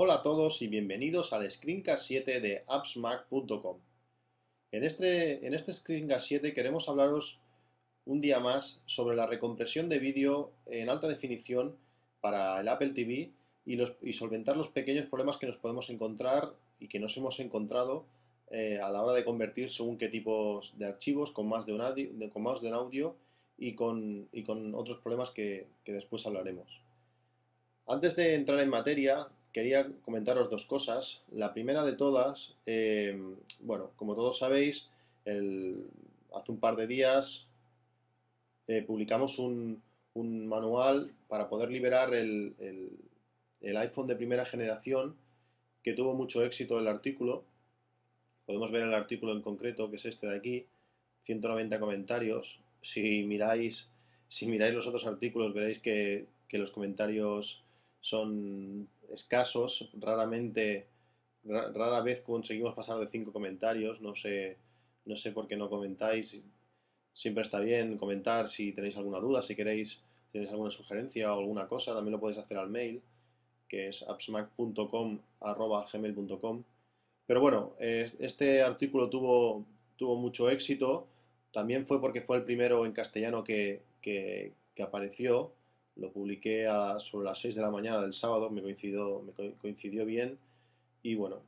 Hola a todos y bienvenidos al Screencast 7 de appsmac.com. En este, en este Screencast 7 queremos hablaros un día más sobre la recompresión de vídeo en alta definición para el Apple TV y, solventar los pequeños problemas que nos podemos encontrar y que nos hemos encontrado eh, a la hora de convertir según qué tipos de archivos con más de un audio, con más de un audio y, con, y con otros problemas que después hablaremos. Antes de entrar en materia, quería comentaros dos cosas. La primera de todas, eh, bueno, como todos sabéis, hace un par de días eh, publicamos un, manual para poder liberar el, iPhone de primera generación, que tuvo mucho éxito el artículo. Podemos ver el artículo en concreto, que es este de aquí, 190 comentarios. Si miráis, si miráis los otros artículos, veréis que, que los comentarios son escasos, raramente, rara vez conseguimos pasar de cinco comentarios, no sé, no sé por qué no comentáis, siempre está bien comentar si tenéis alguna duda, si queréis, tenéis alguna sugerencia o alguna cosa, también lo podéis hacer al mail, que es appsmac.com.gmail.com Pero bueno, este artículo tuvo, tuvo mucho éxito, también fue porque fue el primero en castellano que, que apareció, lo publiqué a, sobre las 6 de la mañana del sábado, me coincidió, me coincidió bien y bueno,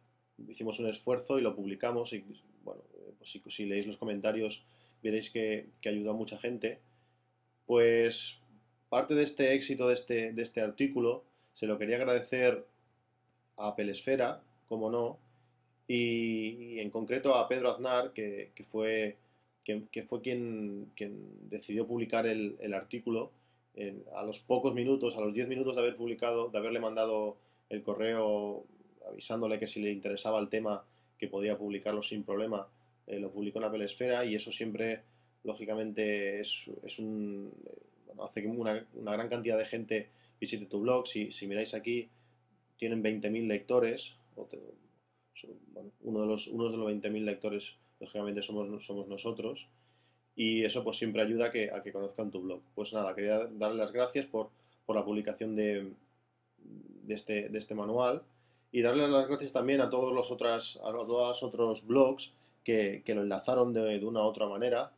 hicimos un esfuerzo y lo publicamos y bueno, pues si, leéis los comentarios veréis que, que ayudó a mucha gente. Pues parte de este éxito de este, de este artículo se lo quería agradecer a Pelesfera, como no, y, en concreto a Pedro Aznar, que, que fue, que, fue quien, quien decidió publicar el, el artículo a los pocos minutos, a los 10 minutos de haber publicado, de haberle mandado el correo avisándole que si le interesaba el tema, que podría publicarlo sin problema, eh, lo publicó en Apple Esfera y eso siempre, lógicamente, es, es un, bueno, hace que una, una, gran cantidad de gente visite tu blog. Si, si miráis aquí, tienen 20.000 lectores. uno, de los, uno de los 20.000 lectores, lógicamente, somos, somos nosotros y eso pues siempre ayuda a que, conozcan tu blog. Pues nada, quería darle las gracias por, la publicación este, de este manual y darle las gracias también a todos los otras, a todos los otros blogs que, lo enlazaron de, una u otra manera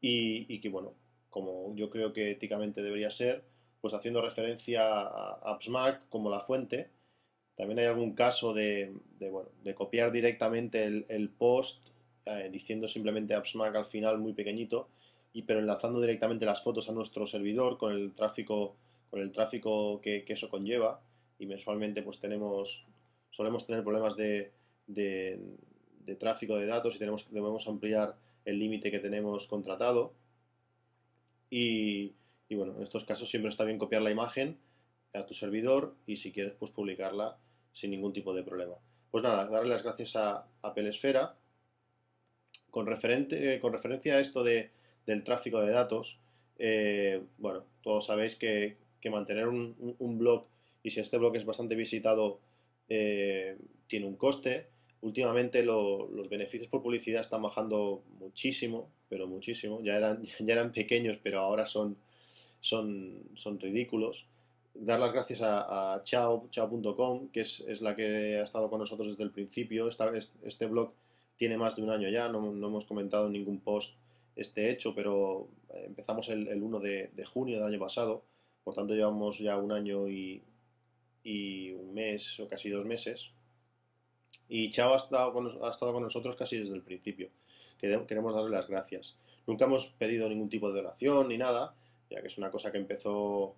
y, que bueno, como yo creo que éticamente debería ser, pues haciendo referencia a AppsMac como la fuente. También hay algún caso de, bueno, de copiar directamente el post eh, diciendo simplemente AppsMac al final muy pequeñito, y, pero enlazando directamente las fotos a nuestro servidor con el tráfico, con el tráfico que, eso conlleva y mensualmente pues tenemos, solemos tener problemas de, de, tráfico de datos y tenemos, debemos ampliar el límite que tenemos contratado y, y, bueno, en estos casos siempre está bien copiar la imagen a tu servidor y si quieres pues publicarla sin ningún tipo de problema. Pues nada, darle las gracias a, a Pelesfera con, referente, eh, con referencia a esto de, del tráfico de datos, eh, bueno, todos sabéis que, mantener un, blog, y si este blog es bastante visitado, eh, tiene un coste. Últimamente los beneficios por publicidad están bajando muchísimo, pero muchísimo. Ya eran, ya eran pequeños, pero ahora son, son, son ridículos. Dar las gracias a, a chao.com, que es, es, la que ha estado con nosotros desde el principio. Esta, este blog tiene más de un año ya, no, hemos comentado en ningún post este hecho, pero eh, empezamos el, 1 de, junio del año pasado, por tanto llevamos ya un año y, un mes o casi dos meses. Y Chao ha estado, con, ha estado con nosotros casi desde el principio. Queremos darle las gracias. Nunca hemos pedido ningún tipo de donación ni nada, ya que es una cosa que empezó,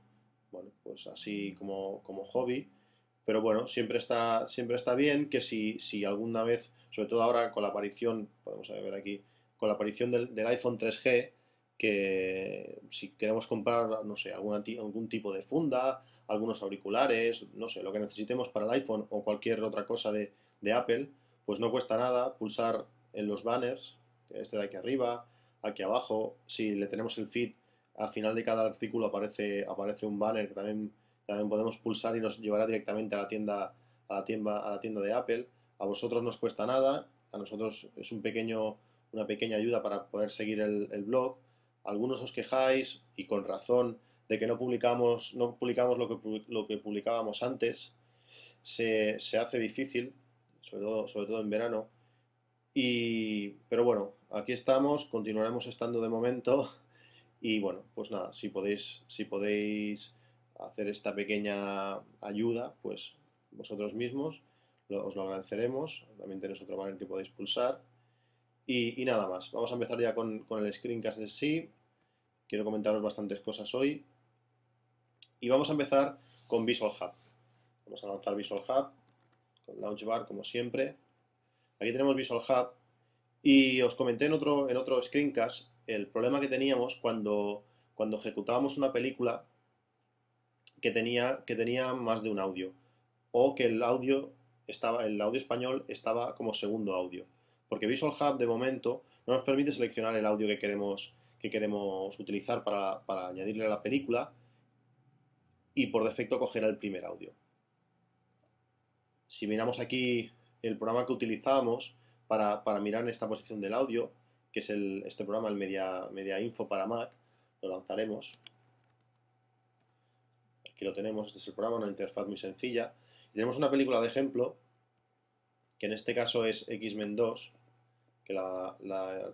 bueno, pues así como, como hobby pero bueno, siempre está, siempre está bien que si, si alguna vez, sobre todo ahora con la aparición, podemos ver aquí, con la aparición del, iPhone 3G, que si queremos comprar, no sé, alguna, algún tipo de funda, algunos auriculares, no sé, lo que necesitemos para el iPhone o cualquier otra cosa de, de Apple, pues no cuesta nada pulsar en los banners, este de aquí arriba, aquí abajo, si le tenemos el feed, al final de cada artículo aparece, aparece un banner que también también podemos pulsar y nos llevará directamente a la tienda, a la tienda, a la tienda de Apple. A vosotros nos cuesta nada, a nosotros es un pequeño, una pequeña ayuda para poder seguir el, blog. Algunos os quejáis, y con razón, de que no publicamos, no publicamos lo, que, lo que publicábamos antes. se, hace difícil, sobre todo, sobre todo en verano. Y, pero bueno, aquí estamos, continuaremos estando de momento. Y bueno, pues nada, si podéis, si podéis hacer esta pequeña ayuda, pues vosotros mismos os lo agradeceremos. También tenéis otro banner que podéis pulsar. Y, nada más, vamos a empezar ya con, con el screencast en sí. Quiero comentaros bastantes cosas hoy. Y vamos a empezar con Visual Hub. Vamos a lanzar Visual Hub con Launchbar como siempre. Aquí tenemos Visual Hub y os comenté en otro, en otro screencast el problema que teníamos cuando, cuando ejecutábamos una película que tenía, que tenía más de un audio o que el audio, estaba, el audio español estaba como segundo audio. Porque Visual Hub de momento no nos permite seleccionar el audio que queremos, que queremos utilizar para, para añadirle a la película y por defecto cogerá el primer audio. Si miramos aquí el programa que utilizábamos para, mirar en esta posición del audio, que es este programa, el Media, Media Info para Mac, lo lanzaremos. Aquí lo tenemos, este es el programa, una interfaz muy sencilla. Y tenemos una película de ejemplo, que en este caso es X-Men 2, que la,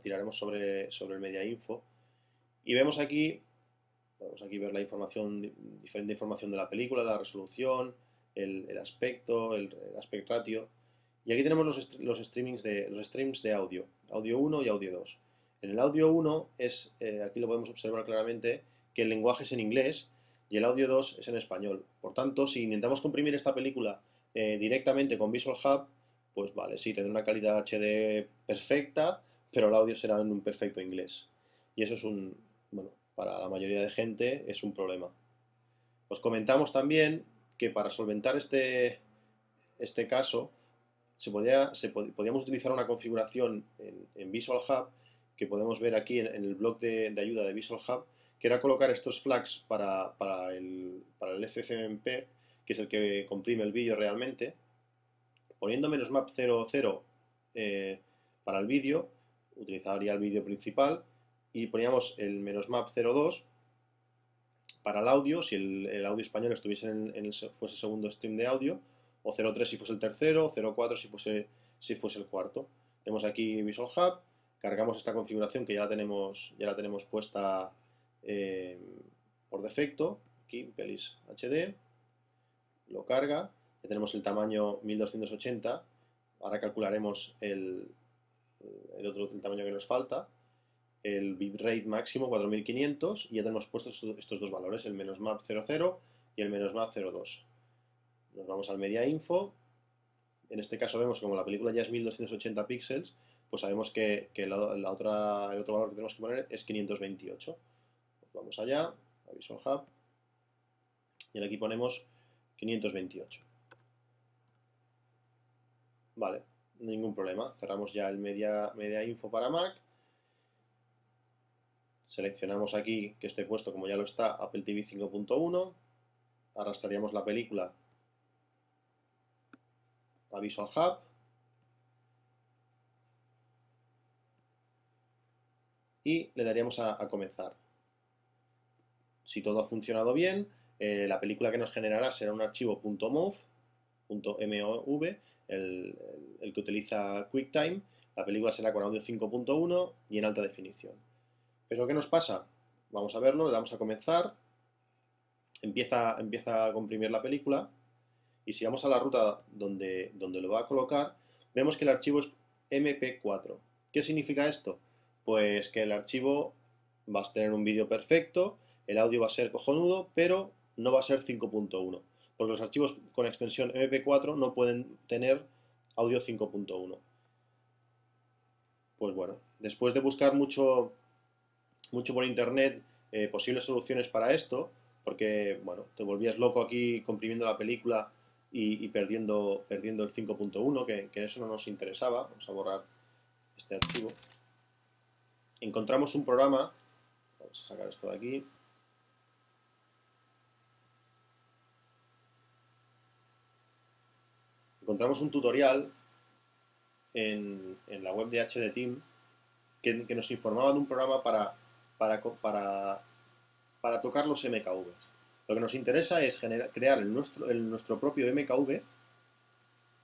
tiraremos sobre, sobre el Media Info. Y vemos aquí Podemos aquí ver la información, diferente información de la película, la resolución, el, aspecto, el, aspect ratio. Y aquí tenemos los, los, streamings de, los streams de audio, audio 1 y audio 2. En el audio 1 es, eh, aquí lo podemos observar claramente, que el lenguaje es en inglés y el audio 2 es en español. Por tanto, si intentamos comprimir esta película eh, directamente con Visual Hub, pues vale, sí, tendrá una calidad HD perfecta, pero el audio será en un perfecto inglés. Y eso es un, bueno, para la mayoría de gente es un problema. Os comentamos también que para solventar este, este caso se, podía, se podíamos utilizar una configuración en, Visual Hub que podemos ver aquí en, el blog de, ayuda de Visual Hub que era colocar estos flags para, el, para el FFmpeg que es el que comprime el vídeo realmente poniendo menos map 00 eh, para el vídeo utilizaría el vídeo principal y poníamos el menos map 02 para el audio, si el, audio español estuviese en, el, fuese el segundo stream de audio, o 03 si fuese el tercero, o 04 si fuese, si fuese el cuarto. Tenemos aquí Visual Hub, cargamos esta configuración que ya la tenemos, ya la tenemos puesta eh, por defecto, aquí Pelis HD, lo carga, ya tenemos el tamaño 1280, ahora calcularemos el, otro, tamaño que nos falta, el bitrate máximo 4500 y ya tenemos puestos estos dos valores, el menos map 00 y el menos map 02. Nos vamos al media info. En este caso vemos que como la película ya es 1280 píxeles, pues sabemos que, el otro valor que tenemos que poner es 528. Vamos allá, a Visual Hub, y aquí ponemos 528. Vale, ningún problema. Cerramos ya el media, media info para Mac Seleccionamos aquí que esté puesto como ya lo está Apple TV 5.1. Arrastraríamos la película a Visual Hub. Y le daríamos a, comenzar. Si todo ha funcionado bien, eh, la película que nos generará será un archivo .mov, .mov el, el que utiliza QuickTime. La película será con audio 5.1 y en alta definición. Pero ¿qué nos pasa? Vamos a verlo, le damos a comenzar, empieza, empieza a comprimir la película y si vamos a la ruta donde, donde lo va a colocar, vemos que el archivo es MP4. ¿Qué significa esto? Pues que el archivo va a tener un vídeo perfecto, el audio va a ser cojonudo, pero no va a ser 5.1, porque los archivos con extensión MP4 no pueden tener audio 5.1. Pues bueno, después de buscar mucho mucho por internet eh, posibles soluciones para esto, porque, bueno, te volvías loco aquí comprimiendo la película y, perdiendo, perdiendo el 5.1, que, que eso no nos interesaba. Vamos a borrar este archivo. Encontramos un programa, vamos a sacar esto de aquí, encontramos un tutorial en, la web de HD Team que, nos informaba de un programa para para, para, tocar los MKVs. Lo que nos interesa es crear el nuestro, el nuestro propio MKV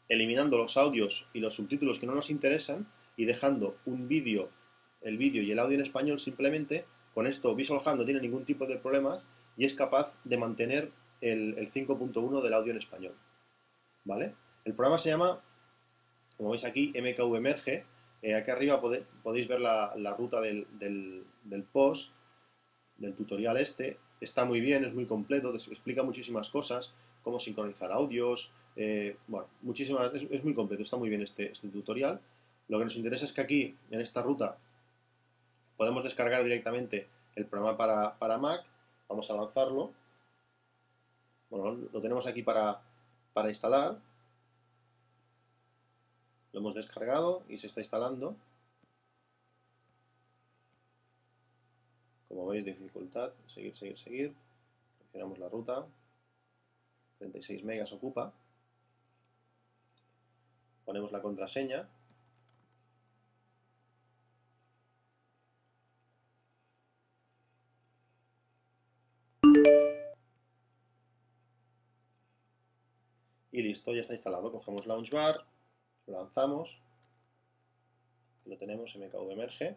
eliminando los audios y los subtítulos que no nos interesan y dejando un vídeo, el vídeo y el audio en español simplemente. Con esto Visual no tiene ningún tipo de problemas y es capaz de mantener el, 5.1 del audio en español. ¿Vale? El programa se llama, como veis aquí, MKV Emerge. Eh, aquí arriba podéis ver la, ruta del, post, del tutorial este. Está muy bien, es muy completo, explica muchísimas cosas, cómo sincronizar audios, eh, bueno, muchísimas, es, muy completo, está muy bien este, este tutorial. Lo que nos interesa es que aquí, en esta ruta, podemos descargar directamente el programa para, Mac. Vamos a lanzarlo. Bueno, lo tenemos aquí para instalar. Lo hemos descargado y se está instalando. Como veis, dificultad, seguir, seguir, seguir. Seleccionamos la ruta. 36 megas ocupa ponemos la contraseña. Y listo, ya está instalado. Cogemos Launchbar, lo lanzamos, lo tenemos, MKV Emerge.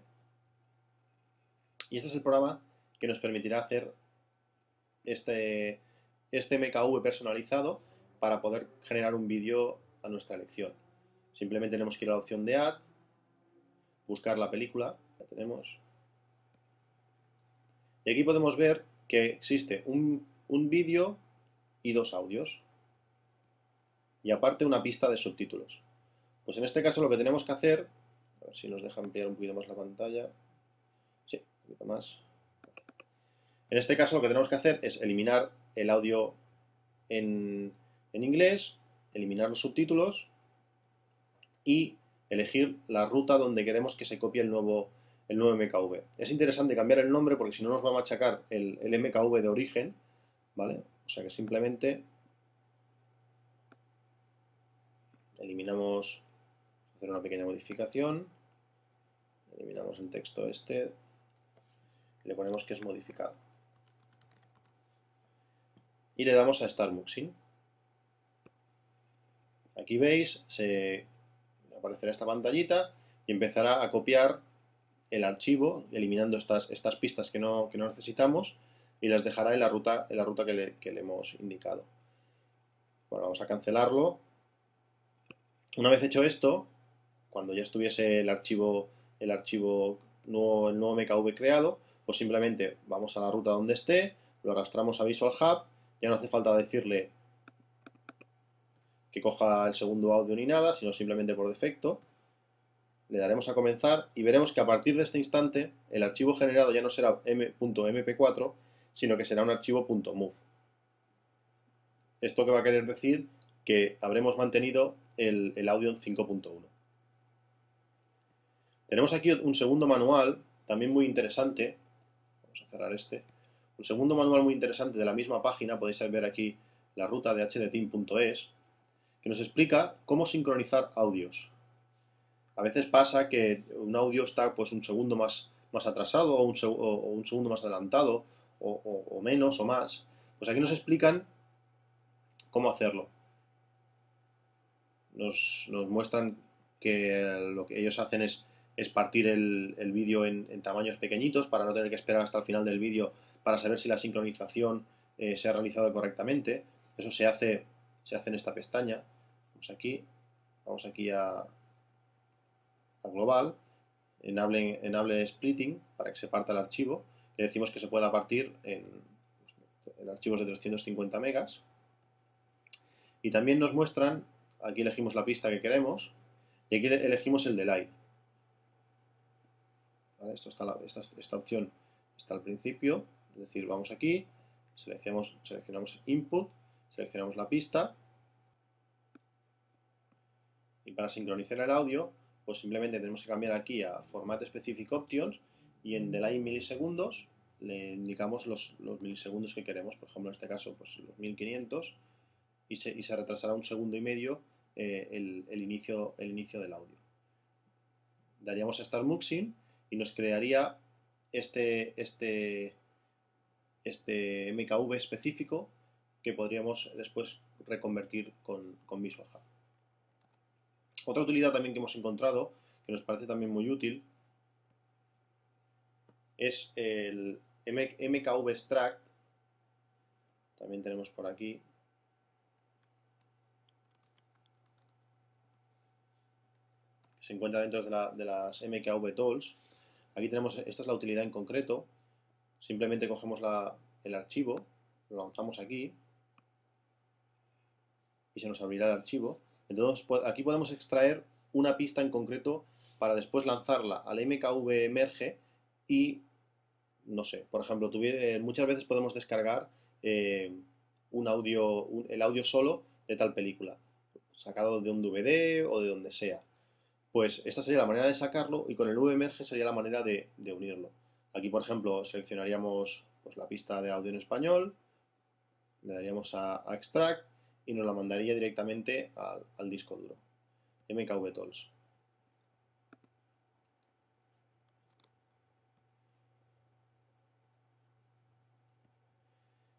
Y este es el programa que nos permitirá hacer este, este MKV personalizado para poder generar un vídeo a nuestra elección. Simplemente tenemos que ir a la opción de Add, buscar la película, la tenemos. Y aquí podemos ver que existe un, vídeo y dos audios. Y aparte una pista de subtítulos. Pues en este caso lo que tenemos que hacer, a ver si nos deja ampliar un poquito más la pantalla. Sí, un poquito más. En este caso lo que tenemos que hacer es eliminar el audio en, en inglés, eliminar los subtítulos y elegir la ruta donde queremos que se copie el nuevo, el nuevo MKV. Es interesante cambiar el nombre porque si no nos va a machacar el, MKV de origen, ¿vale? O sea que simplemente eliminamos, hacer una pequeña modificación, eliminamos el texto este le ponemos que es modificado. Y le damos a Start Muxing. Aquí veis, se aparecerá esta pantallita y empezará a copiar el archivo, eliminando estas, estas pistas que no, no necesitamos y las dejará en la ruta, en la ruta que, le, hemos indicado. Bueno, vamos a cancelarlo. Una vez hecho esto, cuando ya estuviese el archivo, el archivo nuevo, el nuevo MKV creado, pues simplemente vamos a la ruta donde esté, lo arrastramos a Visual Hub, ya no hace falta decirle que coja el segundo audio ni nada, sino simplemente por defecto. Le daremos a comenzar y veremos que a partir de este instante el archivo generado ya no será m.mp4, sino que será un archivo .move. Esto que va a querer decir que habremos mantenido el, el audio en 5.1. Tenemos aquí un segundo manual, también muy interesante. Vamos a cerrar este. Un segundo manual muy interesante de la misma página, podéis ver aquí la ruta de hdteam.es que nos explica cómo sincronizar audios. A veces pasa que un audio está pues, un segundo más, más atrasado o un, segundo más adelantado o, menos o más. Pues aquí nos explican cómo hacerlo. Nos, muestran que lo que ellos hacen es, es partir el, vídeo en, tamaños pequeñitos para no tener que esperar hasta el final del vídeo para saber si la sincronización eh, se ha realizado correctamente. Eso se hace se hace en esta pestaña. Vamos aquí, vamos aquí a, global, enable, splitting para que se parta el archivo. Le decimos que se pueda partir en, en archivos de 350 megas. Y también nos muestran, aquí elegimos la pista que queremos, y aquí elegimos el delay. Esto está esta, esta, opción está al principio, es decir, vamos aquí, seleccionamos, seleccionamos input, seleccionamos la pista y para sincronizar el audio pues simplemente tenemos que cambiar aquí a Format Specific Options y en Delay milisegundos le indicamos los, milisegundos que queremos, por ejemplo en este caso pues los 1500 y se, y se retrasará un segundo y medio eh, el, inicio, el inicio del audio. Daríamos a Start Muxing y nos crearía este, este, este MKV específico que podríamos después reconvertir con, con Visual Otra utilidad también que hemos encontrado, que nos parece también muy útil, es el MKV Extract. También tenemos por aquí. Se encuentra dentro de, las MKV Tools. Aquí tenemos, esta es la utilidad en concreto. Simplemente cogemos el archivo, lo lanzamos aquí y se nos abrirá el archivo. Entonces aquí podemos extraer una pista en concreto para después lanzarla al MKV Merge y, no sé, por ejemplo, eh, muchas veces podemos descargar eh, un audio, el audio solo de tal película, sacado de un DVD o de donde sea. Pues esta sería la manera de sacarlo y con el VMerge sería la manera de, unirlo. Aquí, por ejemplo, seleccionaríamos pues, la pista de audio en español, le daríamos a Extract y nos la mandaría directamente al, disco duro. MKV Tools.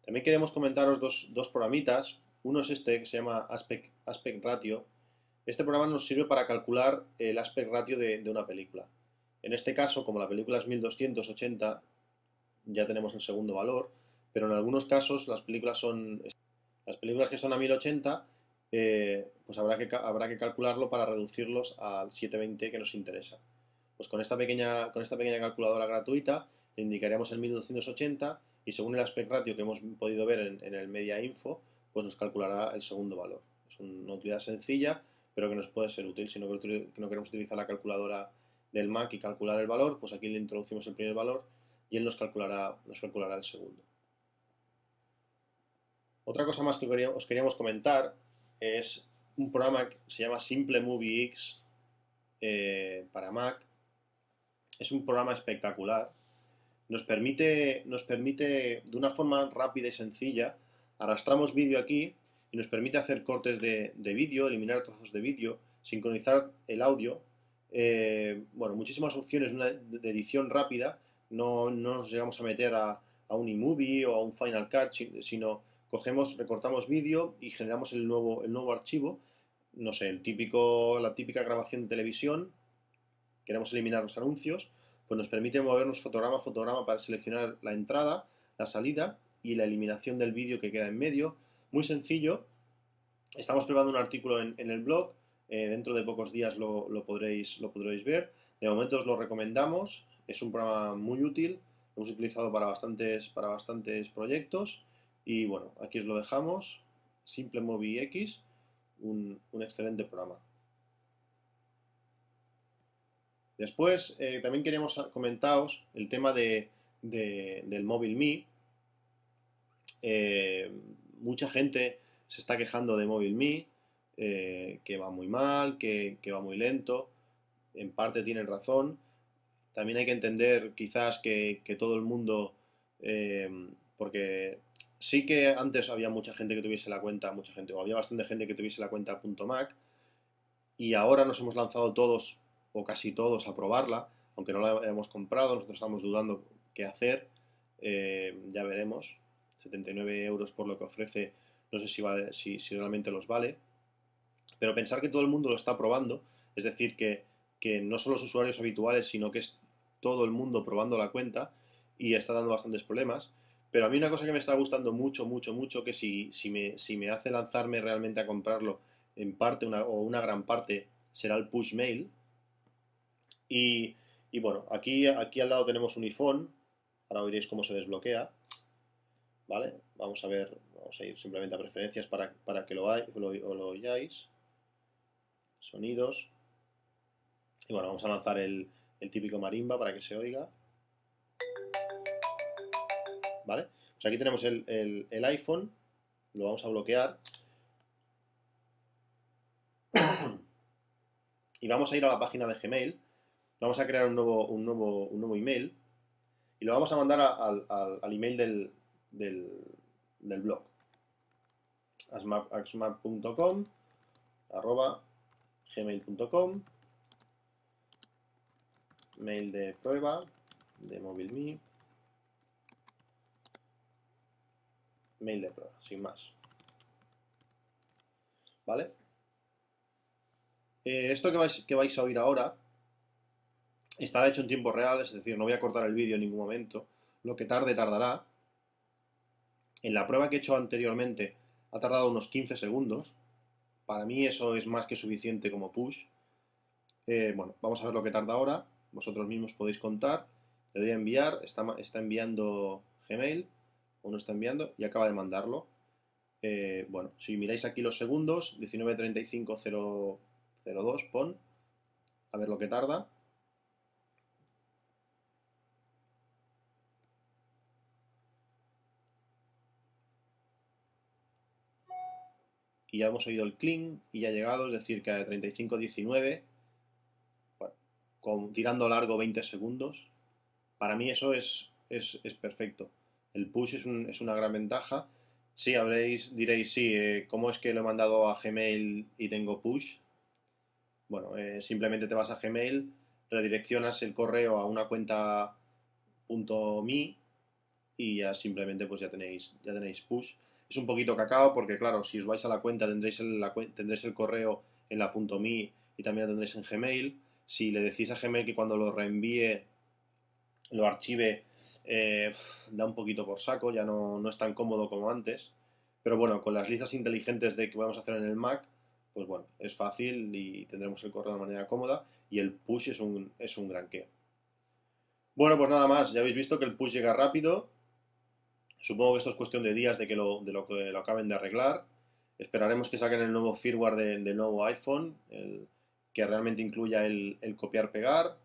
También queremos comentaros dos, programitas. Uno es este que se llama Aspect, Aspect Ratio. Este programa nos sirve para calcular el aspect ratio de, una película. En este caso, como la película es 1280, ya tenemos el segundo valor, pero en algunos casos las películas son las películas que son a 1080, eh, pues habrá que, calcularlo para reducirlos al 720 que nos interesa. Pues con esta pequeña, calculadora gratuita le indicaríamos el 1280 y según el aspect ratio que hemos podido ver en, el media info, pues nos calculará el segundo valor. Es una utilidad sencilla, pero que nos puede ser útil. Si no, no queremos utilizar la calculadora del Mac y calcular el valor, pues aquí le introducimos el primer valor y él nos calculará, nos calculará el segundo. Otra cosa más que os queríamos comentar es un programa que se llama Simple Movie X eh, para Mac. Es un programa espectacular. Nos permite, nos permite, de una forma rápida y sencilla, arrastramos vídeo aquí y nos permite hacer cortes de, vídeo, eliminar trozos de vídeo, sincronizar el audio. Eh, bueno, muchísimas opciones de edición rápida. No, nos llegamos a meter a, a un eMovie o a un Final Cut, sino cogemos, recortamos vídeo y generamos el nuevo, el nuevo archivo, no sé, el típico, la típica grabación de televisión, queremos eliminar los anuncios, pues nos permite movernos fotograma a fotograma para seleccionar la entrada, la salida y la eliminación del vídeo que queda en medio. Muy sencillo. Estamos preparando un artículo en, el blog. Eh, dentro de pocos días lo, podréis, lo podréis ver. De momento os lo recomendamos. Es un programa muy útil. Lo hemos utilizado para bastantes, para bastantes proyectos. Y bueno, aquí os lo dejamos. Simple Movie X, un, excelente programa. Después, eh, también queríamos comentaros el tema de, del móvil Mi. Eh, mucha gente se está quejando de móvil Mi, eh, que va muy mal, que, va muy lento. En parte tienen razón. También hay que entender quizás que, todo el mundo, porque Sí que antes había mucha gente que tuviese la cuenta, mucha gente, o había bastante gente que tuviese la cuenta .mac, y ahora nos hemos lanzado todos, o casi todos, a probarla, aunque no la hayamos comprado, nosotros estamos dudando qué hacer, eh, ya veremos, 79 euros por lo que ofrece, no sé si, realmente los vale, pero pensar que todo el mundo lo está probando, es decir, que, no son los usuarios habituales, sino que es todo el mundo probando la cuenta y está dando bastantes problemas, pero a mí una cosa que me está gustando mucho, mucho, mucho, que si, si, me, hace lanzarme realmente a comprarlo, en parte una, o una gran parte, será el push mail. Y, bueno, aquí, aquí al lado tenemos un iPhone. Ahora veréis cómo se desbloquea. ¿Vale? Vamos a ver, vamos a ir simplemente a preferencias para, que lo, lo, lo oyáis. Sonidos. Y bueno, vamos a lanzar el, el típico marimba para que se oiga. ¿vale? Pues aquí tenemos el, iPhone, lo vamos a bloquear. y vamos a ir a la página de Gmail, vamos a crear un nuevo, un nuevo, un nuevo email y lo vamos a mandar al, email del, del, blog axmap.com arroba gmail.com mail de prueba de MobileMe mail de prueba, sin más. ¿Vale? Eh, esto que vais, que vais a oír ahora estará hecho en tiempo real, es decir, no voy a cortar el vídeo en ningún momento. Lo que tarde, tardará. En la prueba que he hecho anteriormente ha tardado unos 15 segundos. Para mí eso es más que suficiente como push. Eh, bueno, vamos a ver lo que tarda ahora. Vosotros mismos podéis contar. Le doy a enviar. Está, está enviando Gmail. Uno está enviando y acaba de mandarlo. Eh, bueno, si miráis aquí los segundos, 19.35.002, pon. A ver lo que tarda. Y ya hemos oído el clean y ya ha llegado, es decir, que a 35-19, con, tirando largo 20 segundos, para mí eso es, es, perfecto. El push es, una gran ventaja. Sí, habréis, diréis, sí, eh, ¿cómo es que lo he mandado a Gmail y tengo push? Bueno, eh, simplemente te vas a Gmail, redireccionas el correo a una cuenta .me y ya simplemente pues ya tenéis, ya tenéis push es un poquito cacao porque, claro, si os vais a la cuenta tendréis el, la, tendréis el correo en la .me y también lo tendréis en Gmail. Si le decís a Gmail que cuando lo reenvíe lo archive, eh, da un poquito por saco, ya no, no, es tan cómodo como antes. Pero bueno, con las listas inteligentes de que vamos a hacer en el Mac, pues bueno, es fácil y tendremos el correo de manera cómoda y el push es un, es un gran. Bueno, pues nada más, ya habéis visto que el push llega rápido, Supongo que esto es cuestión de días de que lo, de lo que lo acaben de arreglar. Esperaremos que saquen el nuevo firmware del de nuevo iPhone, que realmente incluya el, copiar-pegar.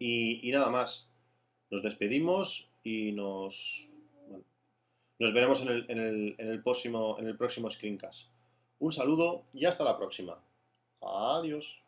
Y, nada más. Nos despedimos y nos, nos veremos en el, en, el, en el, próximo, en el próximo screencast. Un saludo y hasta la próxima. Adiós.